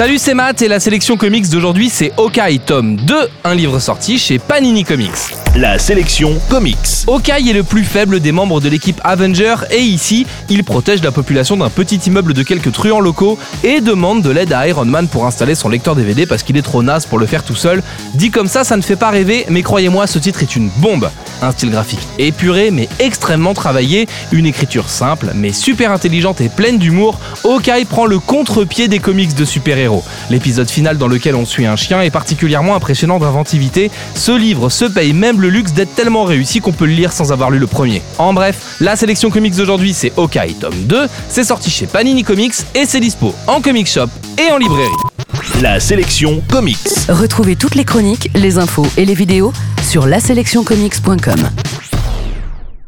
Salut, c'est Matt et la sélection comics d'aujourd'hui c'est Hawkeye tome 2, un livre sorti chez Panini Comics. La sélection comics. Hawkeye est le plus faible des membres de l'équipe Avenger et ici, il protège la population d'un petit immeuble de quelques truands locaux et demande de l'aide à Iron Man pour installer son lecteur DVD parce qu'il est trop naze pour le faire tout seul. Dit comme ça, ça ne fait pas rêver, mais croyez-moi, ce titre est une bombe. Un style graphique épuré mais extrêmement travaillé, une écriture simple mais super intelligente et pleine d'humour, Hawkeye prend le contre-pied des comics de super-héros. L'épisode final dans lequel on suit un chien est particulièrement impressionnant d'inventivité. Ce livre se paye même le luxe d'être tellement réussi qu'on peut le lire sans avoir lu le premier. En bref, la sélection comics d'aujourd'hui c'est Hawkeye tome 2, c'est sorti chez Panini Comics et c'est dispo en comic shop et en librairie. La sélection comics. Retrouvez toutes les chroniques, les infos et les vidéos sur laselectioncomics.com.